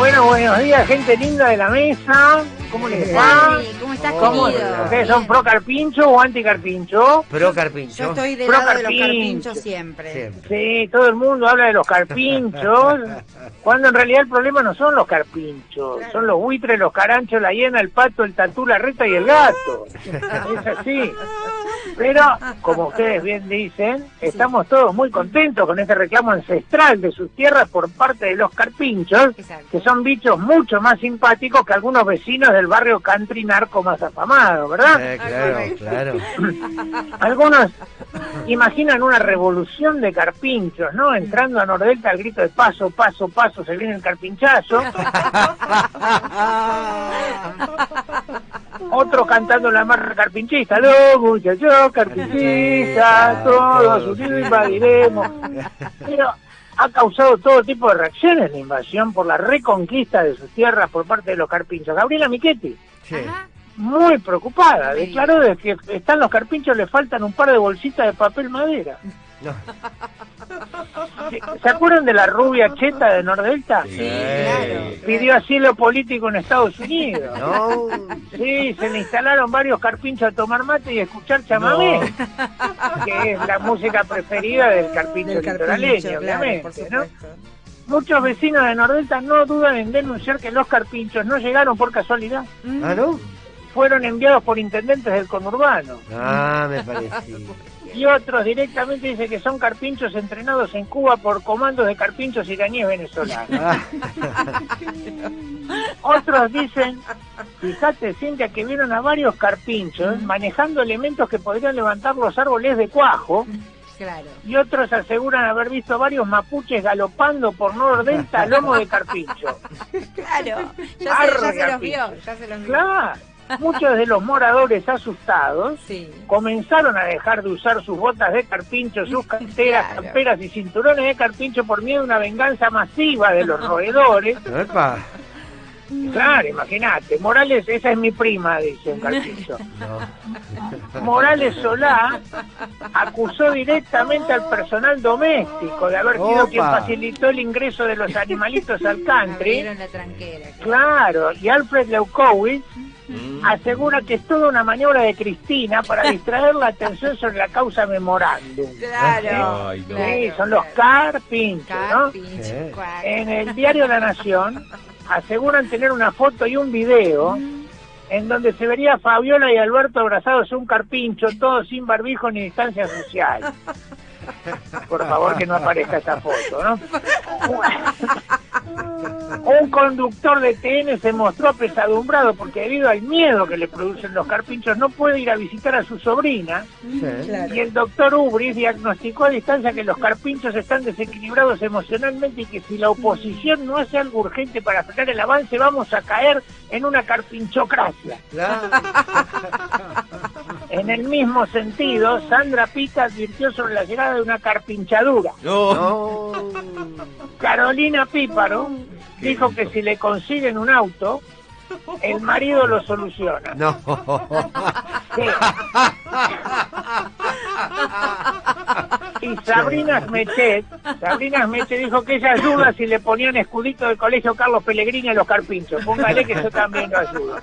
Bueno, buenos días, gente linda de la mesa. ¿Cómo les va? ¿Cómo estás, ¿Cómo? querido? ¿Ustedes son pro carpincho o anti carpincho? Pro Carpincho. Yo estoy del Pro lado de los carpincho. carpinchos siempre. Siempre. Sí, todo el mundo habla de los carpinchos, cuando en realidad el problema no son los carpinchos, Claro. son los buitres, los caranchos, la hiena, el pato, el tatú, la reta y el gato. Es así. Pero, como ustedes bien dicen, estamos todos muy contentos con este reclamo ancestral de sus tierras por parte de los carpinchos, Exacto. que son bichos mucho más simpáticos que algunos vecinos del barrio country narco más afamado, ¿verdad? Eh, claro, claro. Algunos imaginan una revolución de carpinchos, ¿no? Entrando a Nordelta al grito de paso, paso, paso, se viene el carpinchazo. Otro cantando la marca carpinchista. Los muchachos carpincistas, todos unidos invadiremos. Pero ha causado todo tipo de reacciones la invasión por la reconquista de sus tierras por parte de los carpinchos. Gabriela Michetti Sí. Muy preocupada. Sí. Declaró de que están los carpinchos, le faltan un par de bolsitas de papel madera. No. ¿Se- ¿Se acuerdan de la rubia cheta de Nordelta? Sí, claro. Pidió asilo político en Estados Unidos. No. Sí, se le instalaron varios carpinchos a tomar mate y escuchar chamamé, que es la música preferida del carpincho Del carpincho, litoraleño, claro, por obviamente, ¿no? Muchos vecinos de Nordelta no dudan en denunciar que los carpinchos no llegaron por casualidad. ¿Ah, no? Fueron enviados por intendentes del conurbano. Ah, me parecía. Y otros directamente dicen que son carpinchos entrenados en Cuba por comandos de carpinchos iraníes venezolanos. Ah, Otros dicen, fíjate Cintia, que vieron a varios carpinchos manejando elementos que podrían levantar los árboles de cuajo Claro. y otros aseguran haber visto varios mapuches galopando por Nordelta a lomo de carpincho. Claro. Ya se, ya se los vio. Ya se los vio. Claro, muchos de los moradores asustados Sí. comenzaron a dejar de usar sus botas de carpincho, sus canteras, Claro. camperas y cinturones de carpincho por miedo a una venganza masiva de los roedores. epa. Claro, imagínate. Morales, esa es mi prima, dice un carpincho. No. Morales Solá acusó directamente al personal doméstico de haber sido Opa. quien facilitó el ingreso de los animalitos al country. La tranquera. Claro, y Alfred Leukowitz Mm. asegura que es toda una maniobra de Cristina para distraer la atención sobre la causa memorándum. Claro. Ay, no. claro, Sí, son los carpinchos, ¿no? Carpincho. En el diario La Nación aseguran tener una foto y un video en donde se vería a Fabiola y Alberto abrazados a un carpincho, todos sin barbijo ni distancia social. Por favor que no aparezca esa foto, ¿no? Un conductor de TN se mostró apesadumbrado porque debido al miedo que le producen los carpinchos no puede ir a visitar a su sobrina Sí. Claro. y el doctor Ubris diagnosticó a distancia que los carpinchos están desequilibrados emocionalmente y que si la oposición no hace algo urgente para frenar el avance, vamos a caer en una carpinchocracia. Claro. En el mismo sentido, Sandra Pica advirtió sobre la llegada de una carpinchadura. No. No. Carolina Píparo dijo que si le consiguen un auto, el marido lo soluciona. No. Sí. Y Sabrina Smechet, Sabrina Smechet dijo que ella ayuda si le ponían escudito del colegio Carlos Pellegrini a los carpinchos. Póngale que yo también lo ayudo.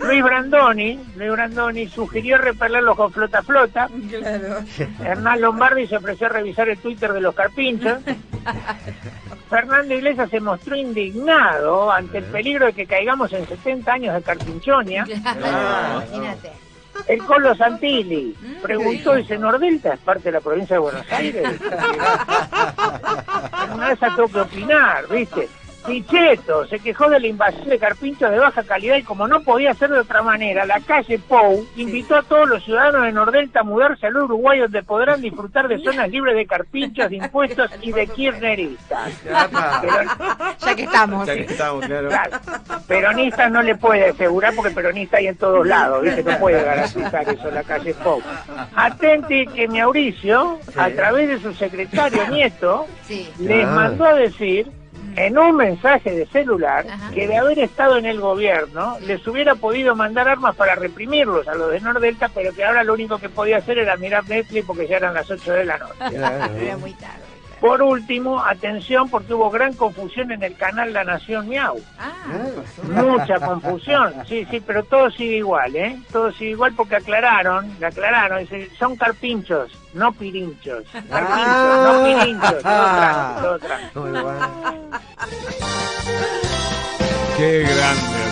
Luis Brandoni, Luis Brandoni sugirió repelerlos con flota flota. Claro. Hernán Lombardi se ofreció a revisar el Twitter de los carpinchos. Fernando Iglesias se mostró indignado ante el peligro de que caigamos en 70 años de carpinchonia. Claro. Imagínate. El Colo Santilli preguntó, dice, ¿Nordelta es parte de la provincia de Buenos Aires? Una vez tengo que opinar, ¿viste? Pichetto se quejó de la invasión de carpinchos de baja calidad y como no podía ser de otra manera, la calle Pou invitó a todos los ciudadanos de Nordelta a mudarse al Uruguay donde podrán disfrutar de zonas libres de carpinchos, de impuestos y de kirchneristas. Pero- Ya que estamos. Ya que estamos, claro. Claro, peronistas no le puede asegurar porque peronista hay en todos lados, ¿viste? No puede garantizar eso la calle Pou. Atente que Mauricio, a través de su secretario Nieto, Sí. les Ah. mandó a decir en un mensaje de celular que de haber estado en el gobierno les hubiera podido mandar armas para reprimirlos a los de Nordelta, pero que ahora lo único que podía hacer era mirar Netflix porque ya eran las 8 de la noche. Por último, atención porque hubo gran confusión en el canal La Nación Miau. Ah. Mucha confusión, sí, sí, pero todo sigue igual, ¿eh? Todo sigue igual porque aclararon, aclararon, son carpinchos, no pirinchos. Ah. Carpinchos, no pirinchos, todo tranquilo, todo tranquilo. Muy bueno. Qué grande.